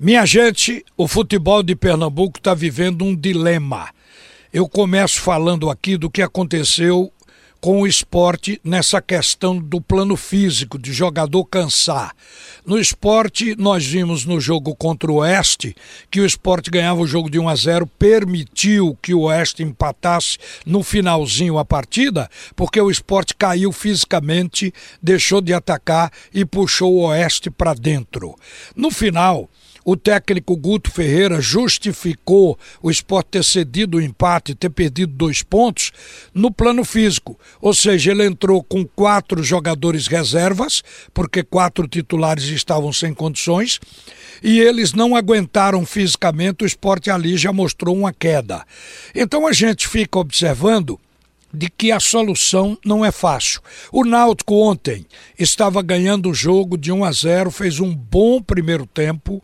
Minha gente, o futebol de Pernambuco está vivendo um dilema. Eu começo falando aqui do que aconteceu com o esporte nessa questão do plano físico, de jogador cansar. No esporte, nós vimos no jogo contra o Oeste que o esporte ganhava o jogo de 1 a 0, permitiu que o Oeste empatasse no finalzinho a partida, porque o esporte caiu fisicamente, deixou de atacar e puxou o Oeste para dentro. No final, o técnico Guto Ferreira justificou o esporte ter cedido o empate, ter perdido dois pontos no plano físico. Ou seja, ele entrou com quatro jogadores reservas, porque quatro titulares estavam sem condições, e eles não aguentaram fisicamente, o esporte ali já mostrou uma queda. Então a gente fica observando de que a solução não é fácil. O Náutico ontem estava ganhando o jogo de 1 a 0, fez um bom primeiro tempo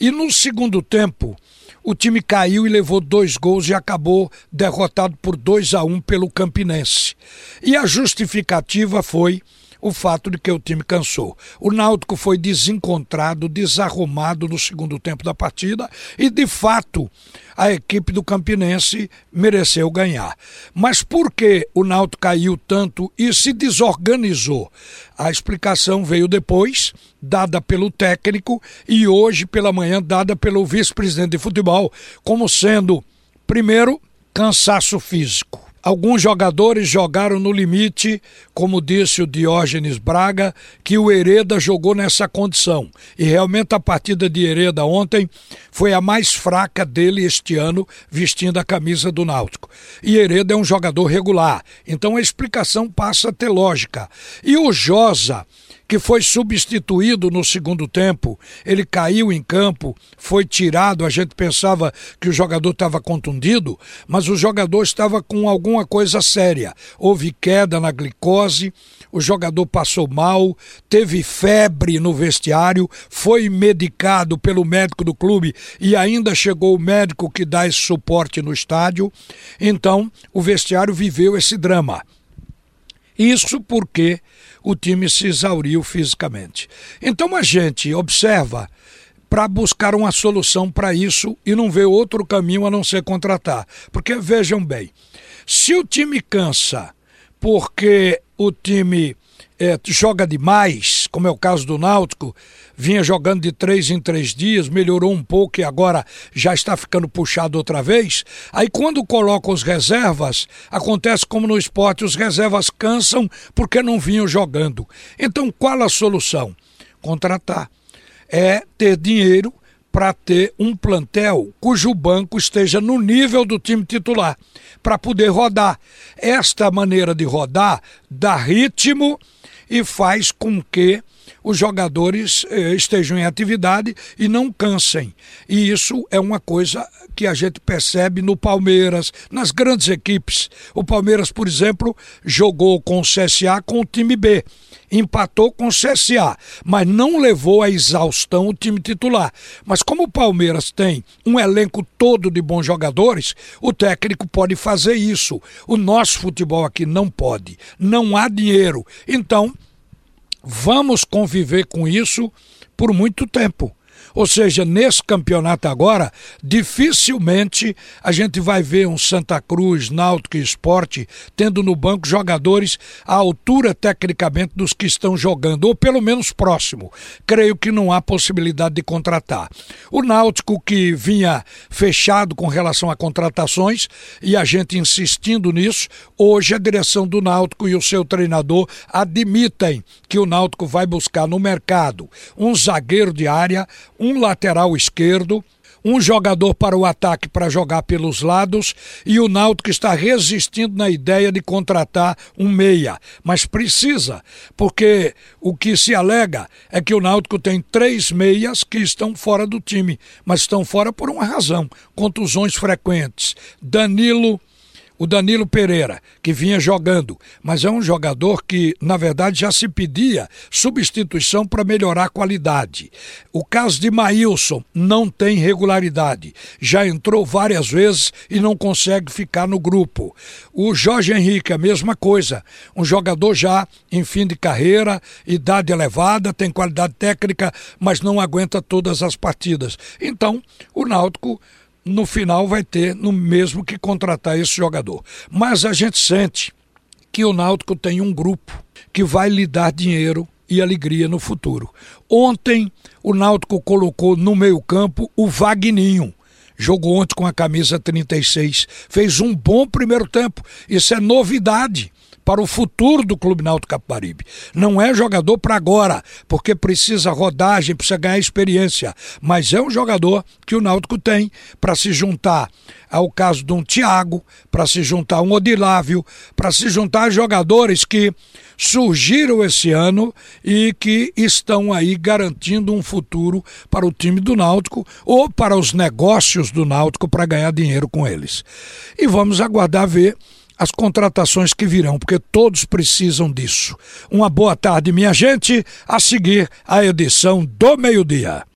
e no segundo tempo o time caiu e levou dois gols e acabou derrotado por 2 a 1 pelo Campinense. E a justificativa foi o fato de que o time cansou. O Náutico foi desencontrado, desarrumado no segundo tempo da partida e, de fato, a equipe do Campinense mereceu ganhar. Mas por que o Náutico caiu tanto e se desorganizou? A explicação veio depois, dada pelo técnico e hoje pela manhã dada pelo vice-presidente de futebol, como sendo, primeiro, cansaço físico. Alguns jogadores jogaram no limite, como disse o Diógenes Braga, que o Hereda jogou nessa condição. E realmente a partida de Hereda ontem foi a mais fraca dele este ano, vestindo a camisa do Náutico. E Hereda é um jogador regular, então a explicação passa a ter lógica. E o Josa que foi substituído no segundo tempo. Ele caiu em campo, foi tirado. A gente pensava que o jogador estava contundido, mas o jogador estava com alguma coisa séria. Houve queda na glicose, o jogador passou mal, teve febre no vestiário, foi medicado pelo médico do clube e ainda chegou o médico que dá esse suporte no estádio. Então, o vestiário viveu esse drama. Isso porque o time se exauriu fisicamente. Então a gente observa para buscar uma solução para isso e não vê outro caminho a não ser contratar. Porque vejam bem, se o time cansa porque o time é, joga demais, como é o caso do Náutico, vinha jogando de três em três dias, melhorou um pouco e agora já está ficando puxado outra vez. Aí quando coloca os reservas, acontece como no esporte, os reservas cansam porque não vinham jogando. Então qual a solução? Contratar. É ter dinheiro para ter um plantel cujo banco esteja no nível do time titular, para poder rodar. Esta maneira de rodar dá ritmo e faz com que os jogadores eh, estejam em atividade e não cansem. E isso é uma coisa que a gente percebe no Palmeiras, nas grandes equipes. O Palmeiras, por exemplo, jogou com o CSA com o time B. Empatou com o CSA, mas não levou à exaustão o time titular. Mas como o Palmeiras tem um elenco todo de bons jogadores, o técnico pode fazer isso. O nosso futebol aqui não pode. Não há dinheiro. Então, vamos conviver com isso por muito tempo. Ou seja, nesse campeonato agora, dificilmente a gente vai ver um Santa Cruz, Náutico e Esporte tendo no banco jogadores à altura tecnicamente dos que estão jogando, ou pelo menos próximo. Creio que não há possibilidade de contratar. O Náutico que vinha fechado com relação a contratações e a gente insistindo nisso, hoje a direção do Náutico e o seu treinador admitem que o Náutico vai buscar no mercado um zagueiro de área, um lateral esquerdo, um jogador para o ataque para jogar pelos lados e o Náutico está resistindo na ideia de contratar um meia, mas precisa, porque o que se alega é que o Náutico tem três meias que estão fora do time, mas estão fora por uma razão, contusões frequentes. Danilo o Danilo Pereira, que vinha jogando, mas é um jogador que, na verdade, já se pedia substituição para melhorar a qualidade. O caso de Maílson não tem regularidade, já entrou várias vezes e não consegue ficar no grupo. O Jorge Henrique, a mesma coisa, um jogador já em fim de carreira, idade elevada, tem qualidade técnica, mas não aguenta todas as partidas. Então, o Náutico no final vai ter no mesmo que contratar esse jogador. Mas a gente sente que o Náutico tem um grupo que vai lhe dar dinheiro e alegria no futuro. Ontem o Náutico colocou no meio-campo o Vagninho. Jogou ontem com a camisa 36. Fez um bom primeiro tempo. Isso é novidade para o futuro do Clube Náutico Capibaribe. Não é jogador para agora, porque precisa rodagem, precisa ganhar experiência, mas é um jogador que o Náutico tem para se juntar ao caso de um Thiago, para se juntar a um Odilávio, para se juntar a jogadores que surgiram esse ano e que estão aí garantindo um futuro para o time do Náutico ou para os negócios do Náutico para ganhar dinheiro com eles. E vamos aguardar ver as contratações que virão, porque todos precisam disso. Uma boa tarde, minha gente. A seguir, a edição do meio-dia.